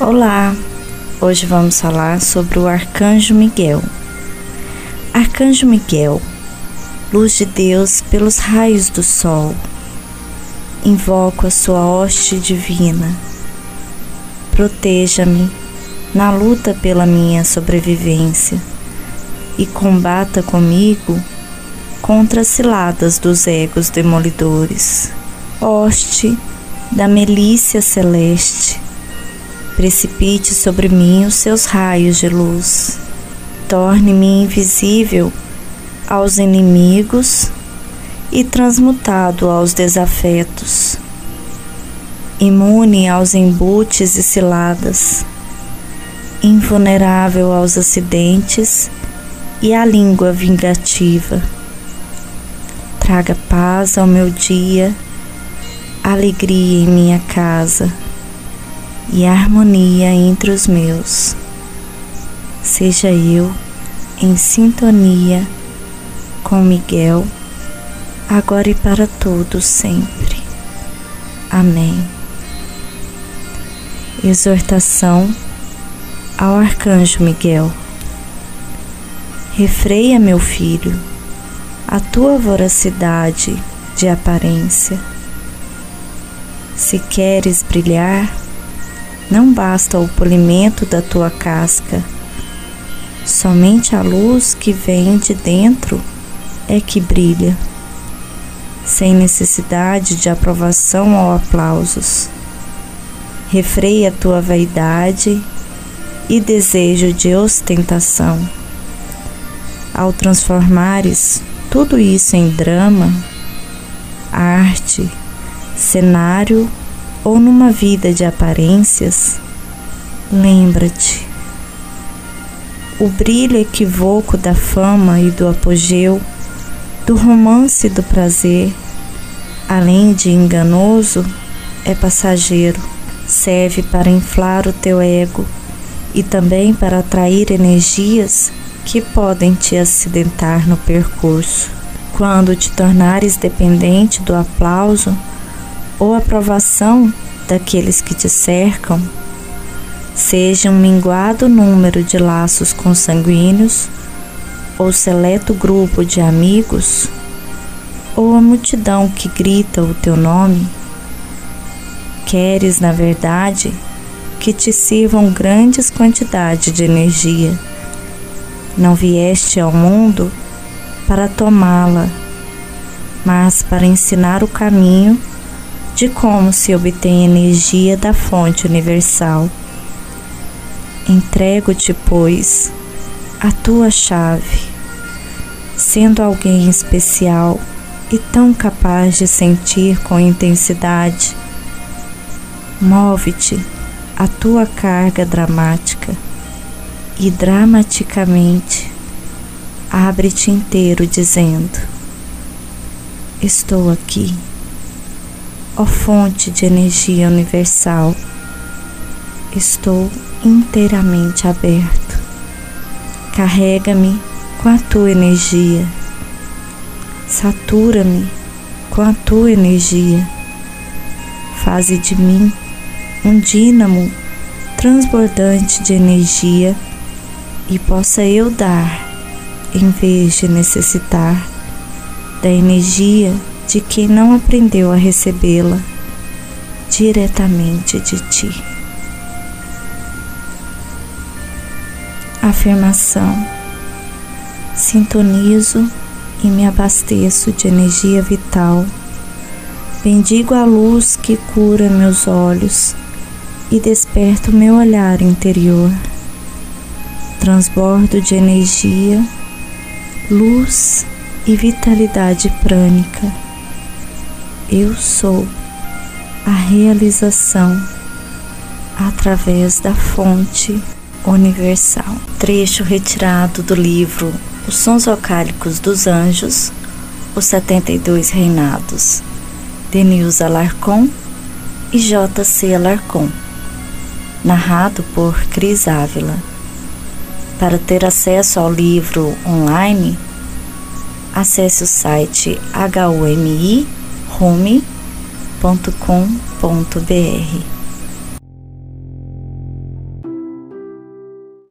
Olá! Hoje vamos falar sobre o Arcanjo Miguel. Arcanjo Miguel, luz de Deus pelos raios do sol. Invoco a sua hoste divina. Proteja-me na luta pela minha sobrevivência e combata comigo contra as ciladas dos egos demolidores. Hoste da milícia celeste, precipite sobre mim os seus raios de luz, torne-me invisível aos inimigos e transmutado aos desafetos, imune aos embutes e ciladas, invulnerável aos acidentes e à língua vingativa. Traga paz ao meu dia alegria em minha casa e harmonia entre os meus. Seja eu em sintonia com Miguel, agora e para todos sempre. Amém. Exortação ao Arcanjo Miguel. Refreia, meu filho, a tua voracidade de aparência se queres brilhar, não basta o polimento da tua casca, somente a luz que vem de dentro é que brilha, sem necessidade de aprovação ou aplausos. Refreia a tua vaidade e desejo de ostentação. Ao transformares tudo isso em drama, arte, cenário ou numa vida de aparências, lembra-te. O brilho equívoco da fama e do apogeu, do romance e do prazer, além de enganoso, é passageiro, serve para inflar o teu ego e também para atrair energias que podem te acidentar no percurso. Quando te tornares dependente do aplauso, ou aprovação daqueles que te cercam, seja um minguado número de laços consanguíneos, ou seleto grupo de amigos, ou a multidão que grita o teu nome, queres, na verdade, que te sirvam grandes quantidades de energia. Não vieste ao mundo para tomá-la, mas para ensinar o caminho de como se obtém energia da fonte universal. Entrego-te, pois, a tua chave, sendo alguém especial e tão capaz de sentir com intensidade. Move-te a tua carga dramática e dramaticamente abre-te inteiro, dizendo: Estou aqui ó fonte de energia universal, estou inteiramente aberto. Carrega-me com a tua energia, satura-me com a tua energia, faze de mim um dínamo transbordante de energia e possa eu dar, em vez de necessitar da energia de quem não aprendeu a recebê-la diretamente de ti. Afirmação: Sintonizo e me abasteço de energia vital. Bendigo a luz que cura meus olhos e desperta o meu olhar interior. Transbordo de energia, luz e vitalidade prânica eu sou a realização através da fonte universal. Trecho retirado do livro Os Sons Vocálicos dos Anjos, Os 72 Reinados, de Nilza Alarcon e J.C. Alarcon, narrado por Cris Ávila. Para ter acesso ao livro online, acesse o site HUMI home.com.br